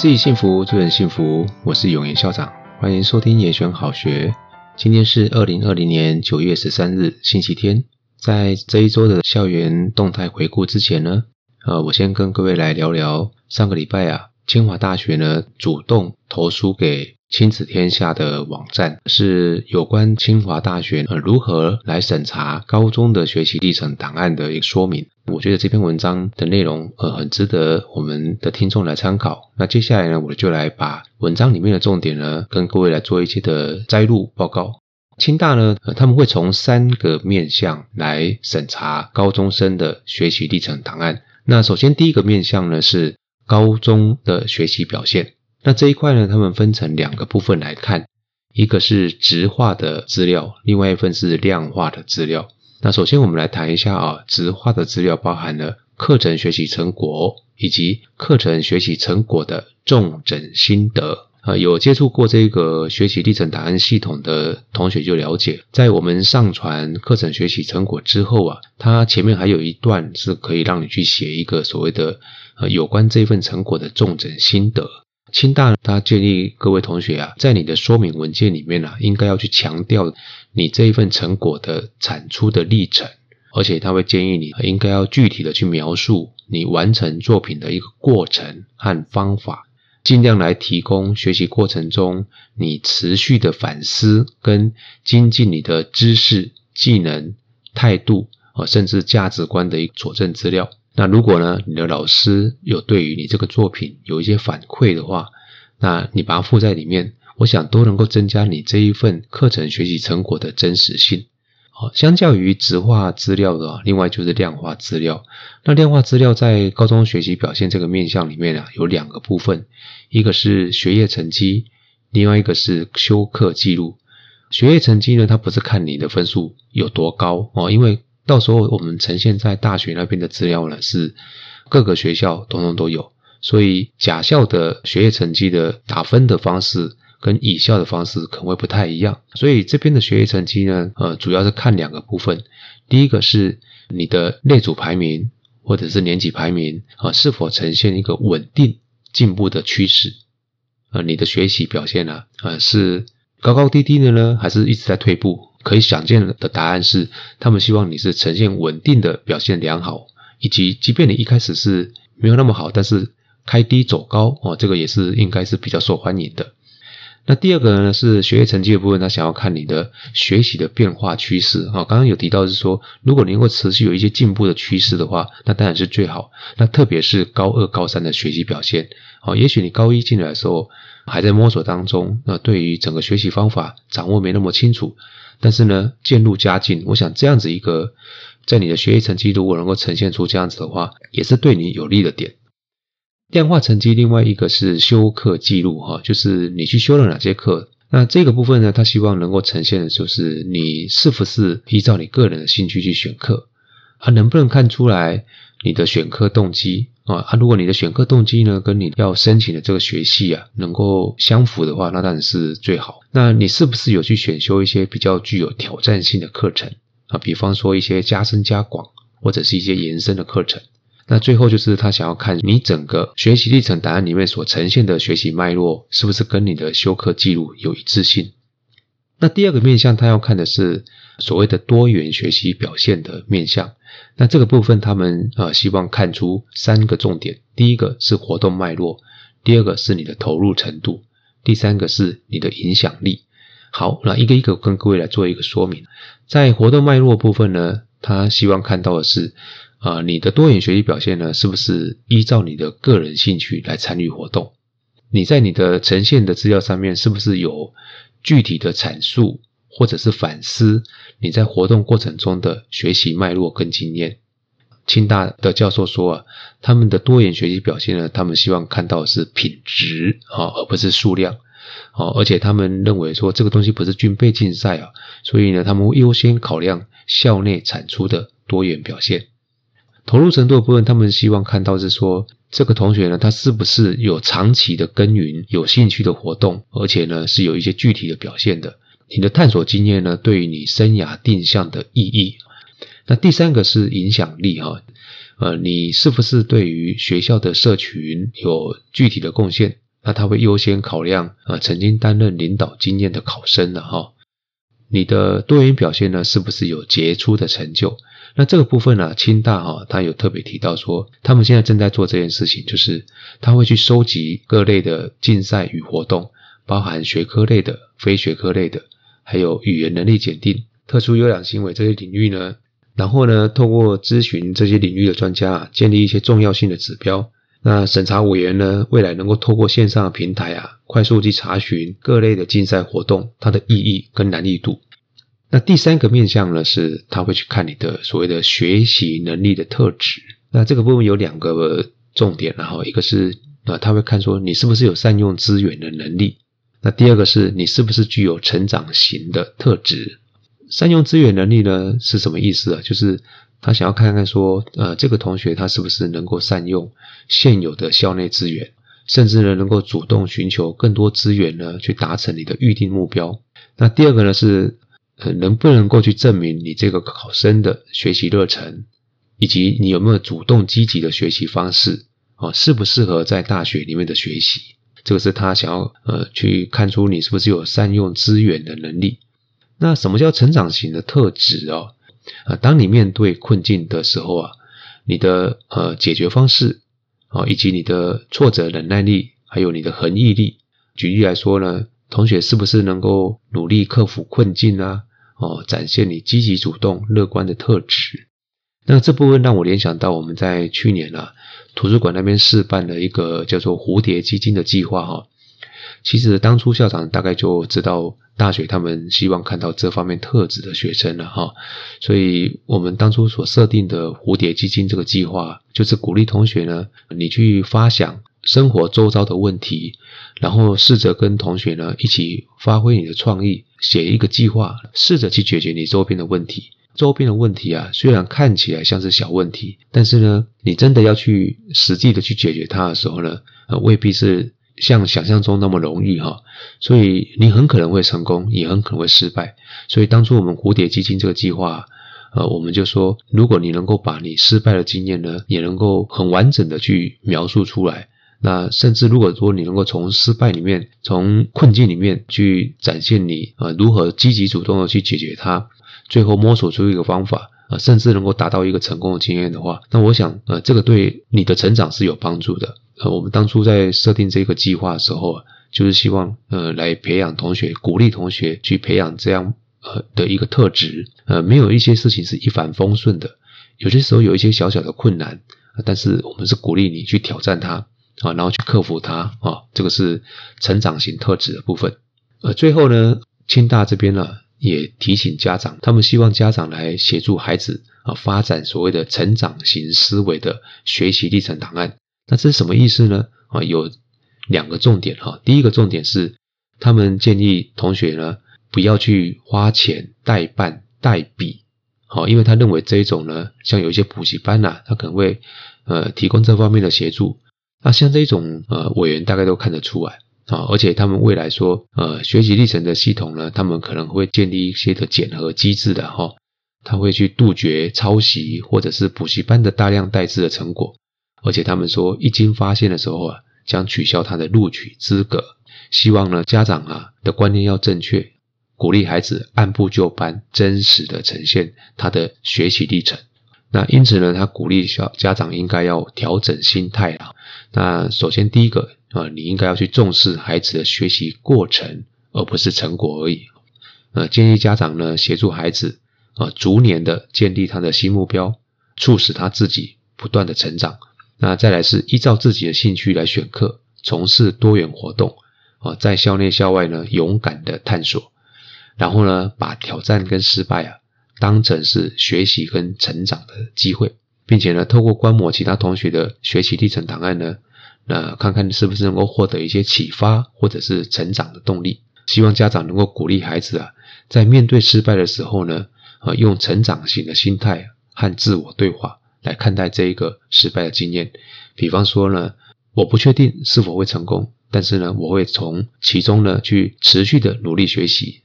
自己幸福，助人幸福。我是永言校长，欢迎收听延选好学。今天是二零二零年九月十三日，星期天。在这一周的校园动态回顾之前呢，呃，我先跟各位来聊聊上个礼拜啊，清华大学呢主动投书给。亲子天下的网站是有关清华大学呃如何来审查高中的学习历程档案的一个说明。我觉得这篇文章的内容呃很值得我们的听众来参考。那接下来呢，我就来把文章里面的重点呢跟各位来做一些的摘录报告。清大呢，呃，他们会从三个面向来审查高中生的学习历程档案。那首先第一个面向呢是高中的学习表现。那这一块呢，他们分成两个部分来看，一个是质化的资料，另外一份是量化的资料。那首先我们来谈一下啊，质化的资料包含了课程学习成果以及课程学习成果的重整心得。啊，有接触过这个学习历程档案系统的同学就了解，在我们上传课程学习成果之后啊，它前面还有一段是可以让你去写一个所谓的呃有关这份成果的重整心得。清大呢他建议各位同学啊，在你的说明文件里面啊，应该要去强调你这一份成果的产出的历程，而且他会建议你应该要具体的去描述你完成作品的一个过程和方法，尽量来提供学习过程中你持续的反思跟精进你的知识、技能、态度啊，甚至价值观的一个佐证资料。那如果呢，你的老师有对于你这个作品有一些反馈的话，那你把它附在里面，我想都能够增加你这一份课程学习成果的真实性。好，相较于质化资料的，另外就是量化资料。那量化资料在高中学习表现这个面向里面啊，有两个部分，一个是学业成绩，另外一个是修课记录。学业成绩呢，它不是看你的分数有多高哦，因为。到时候我们呈现在大学那边的资料呢，是各个学校统统都有，所以甲校的学业成绩的打分的方式跟乙校的方式可能会不太一样。所以这边的学业成绩呢，呃，主要是看两个部分，第一个是你的类组排名或者是年级排名啊，呃，是否呈现一个稳定进步的趋势，呃，你的学习表现呢，呃，是高高低低的呢，还是一直在退步？可以想见的答案是，他们希望你是呈现稳定的表现良好，以及即便你一开始是没有那么好，但是开低走高哦，这个也是应该是比较受欢迎的。那第二个呢是学业成绩的部分，他想要看你的学习的变化趋势啊。刚刚有提到是说，如果你能够持续有一些进步的趋势的话，那当然是最好。那特别是高二、高三的学习表现，哦，也许你高一进来的时候还在摸索当中，那对于整个学习方法掌握没那么清楚。但是呢，渐入佳境，我想这样子一个，在你的学习成绩如果能够呈现出这样子的话，也是对你有利的点。量化成绩，另外一个是修课记录哈，就是你去修了哪些课。那这个部分呢，他希望能够呈现的就是你是不是依照你个人的兴趣去选课，啊，能不能看出来你的选课动机。啊，啊如果你的选课动机呢，跟你要申请的这个学系啊，能够相符的话，那当然是最好。那你是不是有去选修一些比较具有挑战性的课程啊？比方说一些加深加广，或者是一些延伸的课程。那最后就是他想要看你整个学习历程档案里面所呈现的学习脉络，是不是跟你的修课记录有一致性。那第二个面向，他要看的是所谓的多元学习表现的面向。那这个部分，他们呃希望看出三个重点：第一个是活动脉络，第二个是你的投入程度，第三个是你的影响力。好，那一个一个跟各位来做一个说明。在活动脉络部分呢，他希望看到的是啊、你的多元学习表现呢，是不是依照你的个人兴趣来参与活动？你在你的呈现的资料上面，是不是有？具体的阐述或者是反思你在活动过程中的学习脉络跟经验。清大的教授说啊，他们的多元学习表现呢，他们希望看到的是品质啊，而不是数量。哦，而且他们认为说这个东西不是军备竞赛啊，所以呢，他们优先考量校内产出的多元表现。投入程度的部分，他们希望看到是说，这个同学呢，他是不是有长期的耕耘、有兴趣的活动，而且呢，是有一些具体的表现的。你的探索经验呢，对于你生涯定向的意义。那第三个是影响力哈，呃，你是不是对于学校的社群有具体的贡献？那他会优先考量呃曾经担任领导经验的考生的哈。你的多元表现呢，是不是有杰出的成就？那这个部分呢、啊，清大哈，他有特别提到说，他们现在正在做这件事情，就是他会去收集各类的竞赛与活动，包含学科类的、非学科类的，还有语言能力检定、特殊优良行为这些领域呢，然后呢，透过咨询这些领域的专家啊，建立一些重要性的指标。那审查委员呢，未来能够透过线上的平台啊，快速去查询各类的竞赛活动，它的意义跟难易度。那第三个面向呢，是他会去看你的所谓的学习能力的特质。那这个部分有两个重点，然后一个是呃，他会看说你是不是有善用资源的能力。那第二个是你是不是具有成长型的特质。善用资源能力呢，是什么意思啊？就是。他想要看看说，呃，这个同学他是不是能够善用现有的校内资源，甚至呢能够主动寻求更多资源呢，去达成你的预定目标。那第二个呢是，呃，能不能够去证明你这个考生的学习热忱，以及你有没有主动积极的学习方式啊，适不适合在大学里面的学习？这个是他想要呃去看出你是不是有善用资源的能力。那什么叫成长型的特质哦？啊，当你面对困境的时候啊，你的呃解决方式啊，以及你的挫折忍耐力，还有你的恒毅力，举例来说呢，同学是不是能够努力克服困境啊？哦，展现你积极主动、乐观的特质。那这部分让我联想到我们在去年啊，图书馆那边试办了一个叫做蝴蝶基金的计划哈。其实当初校长大概就知道。大学他们希望看到这方面特质的学生了哈，所以我们当初所设定的蝴蝶基金这个计划，就是鼓励同学呢，你去发想生活周遭的问题，然后试着跟同学呢一起发挥你的创意，写一个计划，试着去解决你周边的问题。周边的问题啊，虽然看起来像是小问题，但是呢，你真的要去实际的去解决它的时候呢，呃，未必是。像想象中那么容易哈，所以你很可能会成功，也很可能会失败。所以当初我们蝴蝶基金这个计划，呃，我们就说，如果你能够把你失败的经验呢，也能够很完整的去描述出来，那甚至如果说你能够从失败里面，从困境里面去展现你呃如何积极主动的去解决它，最后摸索出一个方法，呃，甚至能够达到一个成功的经验的话，那我想呃这个对你的成长是有帮助的。呃，我们当初在设定这个计划的时候啊，就是希望呃来培养同学，鼓励同学去培养这样呃的一个特质。呃，没有一些事情是一帆风顺的，有些时候有一些小小的困难，但是我们是鼓励你去挑战它啊，然后去克服它啊，这个是成长型特质的部分。呃，最后呢，清大这边呢也提醒家长，他们希望家长来协助孩子啊发展所谓的成长型思维的学习历程档案。那这是什么意思呢？啊，有两个重点哈。第一个重点是，他们建议同学呢不要去花钱代办代笔，好，因为他认为这一种呢，像有一些补习班呐，他可能会呃提供这方面的协助。那像这种呃委员大概都看得出来啊，而且他们未来说呃学习历程的系统呢，他们可能会建立一些的检核机制的哈，他会去杜绝抄袭或者是补习班的大量代制的成果。而且他们说，一经发现的时候啊，将取消他的录取资格。希望呢，家长啊的观念要正确，鼓励孩子按部就班、真实的呈现他的学习历程。那因此呢，他鼓励小家长应该要调整心态啊。那首先第一个啊，你应该要去重视孩子的学习过程，而不是成果而已。呃，建议家长呢协助孩子啊，逐年的建立他的新目标，促使他自己不断的成长。那再来是依照自己的兴趣来选课，从事多元活动，啊，在校内校外呢勇敢的探索，然后呢把挑战跟失败啊当成是学习跟成长的机会，并且呢透过观摩其他同学的学习历程档案呢，那看看是不是能够获得一些启发或者是成长的动力。希望家长能够鼓励孩子啊，在面对失败的时候呢，啊用成长型的心态和自我对话。来看待这一个失败的经验，比方说呢，我不确定是否会成功，但是呢，我会从其中呢去持续的努力学习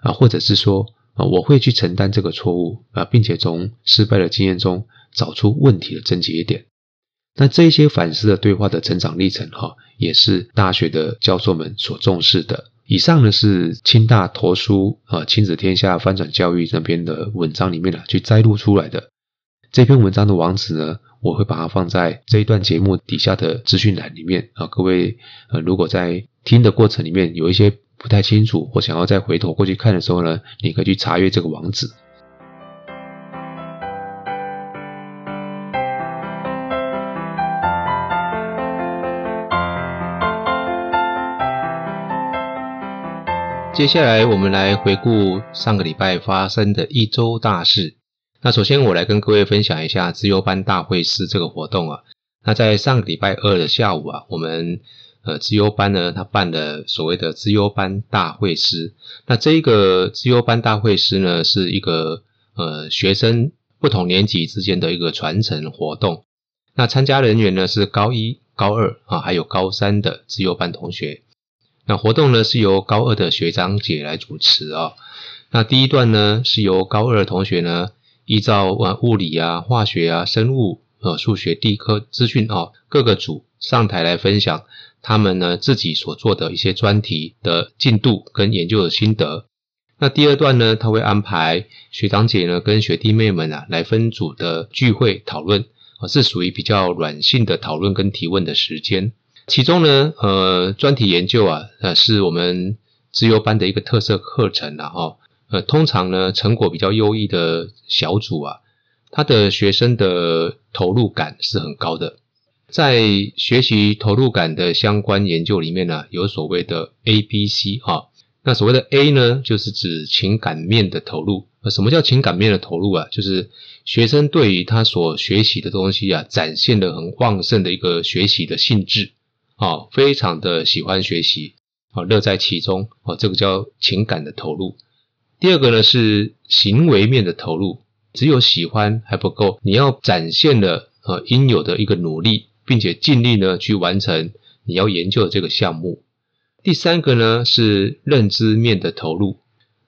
啊，或者是说啊，我会去承担这个错误啊，并且从失败的经验中找出问题的症结点。那这些反思的对话的成长历程，哈，也是大学的教授们所重视的。以上呢是清大图书啊亲子天下翻转教育那边的文章里面呢去摘录出来的。这篇文章的网址呢，我会把它放在这一段节目底下的资讯栏里面啊。各位呃，如果在听的过程里面有一些不太清楚或想要再回头过去看的时候呢，你可以去查阅这个网址。接下来，我们来回顾上个礼拜发生的一周大事。那首先，我来跟各位分享一下自由班大会师这个活动啊。那在上个礼拜二的下午啊，我们呃资优班呢，他办了所谓的资优班大会师。那这一个资优班大会师呢，是一个呃学生不同年级之间的一个传承活动。那参加人员呢是高一、高二啊，还有高三的资优班同学。那活动呢是由高二的学长姐来主持啊、那第一段呢是由高二同学呢依照呃物理啊、化学啊、生物、呃数学、地科资讯啊各个组上台来分享他们呢自己所做的一些专题的进度跟研究的心得。那第二段呢他会安排学长姐呢跟学弟妹们啊来分组的聚会讨论啊，是属于比较软性的讨论跟提问的时间。其中呢，呃，专题研究啊，呃，是我们资优班的一个特色课程了哈。呃，通常呢，成果比较优异的小组啊，他的学生的投入感是很高的。在学习投入感的相关研究里面呢，有所谓的 A、B、C 哈。那所谓的 A 呢，就是指情感面的投入。什么叫情感面的投入啊？就是学生对于他所学习的东西啊，展现的很旺盛的一个学习的兴致。啊，非常的喜欢学习，啊，乐在其中，啊，这个叫情感的投入。第二个呢是行为面的投入，只有喜欢还不够，你要展现了呃应有的一个努力，并且尽力呢去完成你要研究的这个项目。第三个呢是认知面的投入，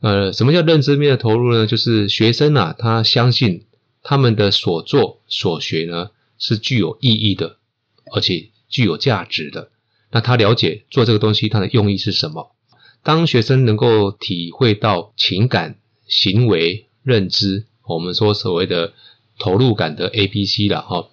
呃，什么叫认知面的投入呢？就是学生啊，他相信他们的所作所学呢是具有意义的，而且。具有价值的，那他了解做这个东西它的用意是什么？当学生能够体会到情感、行为、认知，我们说所谓的投入感的 A、B、C 了哈，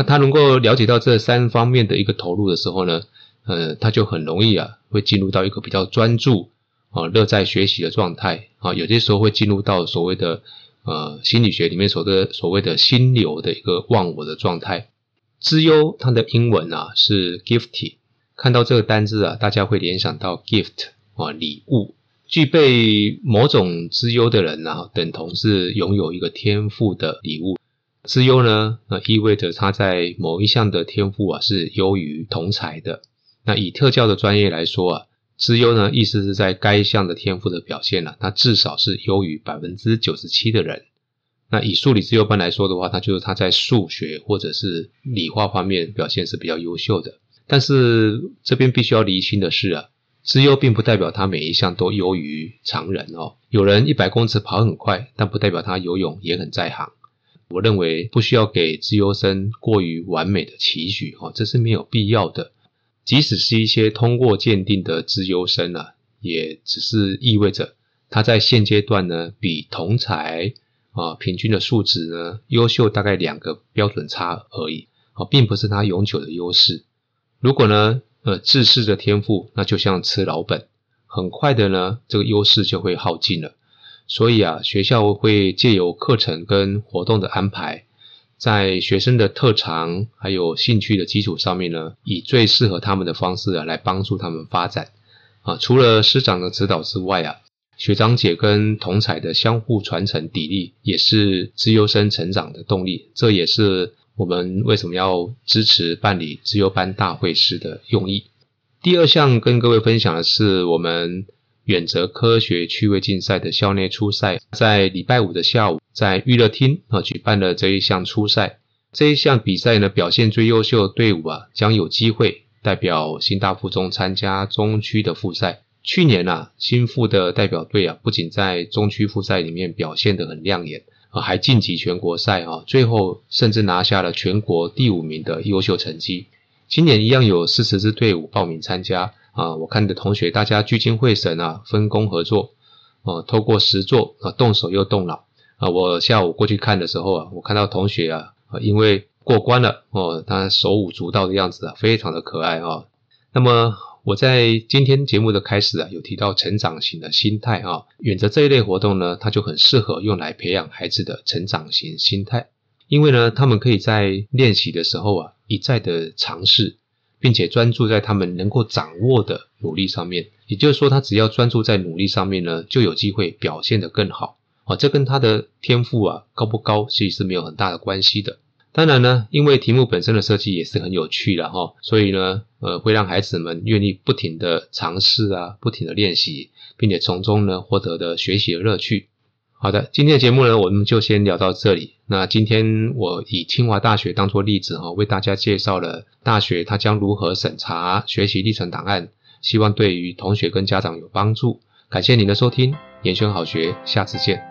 那他能够了解到这三方面的一个投入的时候呢，呃，他就很容易啊，会进入到一个比较专注啊、乐在学习的状态啊，有些时候会进入到所谓的呃心理学里面所的所谓的心流的一个忘我的状态。资优，它的英文啊是 gifted。看到这个单字啊，大家会联想到 gift 啊，礼物。具备某种资优的人啊，等同是拥有一个天赋的礼物。资优呢，那，意味着他在某一项的天赋啊是优于同才的。那以特教的专业来说啊，资优呢，意思是在该项的天赋的表现呢，他至少是优于百分之九十七的人。那以数理资优班来说的话，他就是他在数学或者是理化方面表现是比较优秀的。但是这边必须要厘清的是啊，资优并不代表他每一项都优于常人哦。有人一百公尺跑很快，但不代表他游泳也很在行。我认为不需要给资优生过于完美的期许哦，这是没有必要的。即使是一些通过鉴定的资优生啊，也只是意味着他在现阶段呢比同才。啊，平均的数值呢，优秀大概两个标准差而已，啊，并不是他永久的优势。如果呢，呃，自恃的天赋，那就像吃老本，很快的呢，这个优势就会耗尽了。所以啊，学校会借由课程跟活动的安排，在学生的特长还有兴趣的基础上面呢，以最适合他们的方式啊，来帮助他们发展。啊，除了师长的指导之外啊。学长姐跟同彩的相互传承砥砺，也是资优生成长的动力。这也是我们为什么要支持办理资优班大会师的用意。第二项跟各位分享的是，我们远哲科学趣味竞赛的校内初赛，在礼拜五的下午，在娱乐厅啊举办了这一项初赛。这一项比赛呢，表现最优秀的队伍啊，将有机会代表新大附中参加中区的复赛。去年啊，新附的代表队啊，不仅在中区复赛里面表现得很亮眼，啊，还晋级全国赛啊，最后甚至拿下了全国第五名的优秀成绩。今年一样有四十支队伍报名参加啊，我看的同学大家聚精会神啊，分工合作啊，透过实作啊，动手又动脑啊。我下午过去看的时候啊，我看到同学啊，因为过关了哦，他手舞足蹈的样子啊，非常的可爱啊。那么我在今天节目的开始啊，有提到成长型的心态啊，远足这一类活动呢，它就很适合用来培养孩子的成长型心态。因为呢，他们可以在练习的时候啊，一再的尝试，并且专注在他们能够掌握的努力上面。也就是说，他只要专注在努力上面呢，就有机会表现得更好。啊，这跟他的天赋啊高不高，其实是没有很大的关系的。当然呢，因为题目本身的设计也是很有趣的哈，所以呢，呃，会让孩子们愿意不停的尝试啊，不停的练习，并且从中呢获得的学习的乐趣。好的，今天的节目呢，我们就先聊到这里。那今天我以清华大学当作例子哈，为大家介绍了大学它将如何审查学习历程档案，希望对于同学跟家长有帮助。感谢您的收听，延选好学，下次见。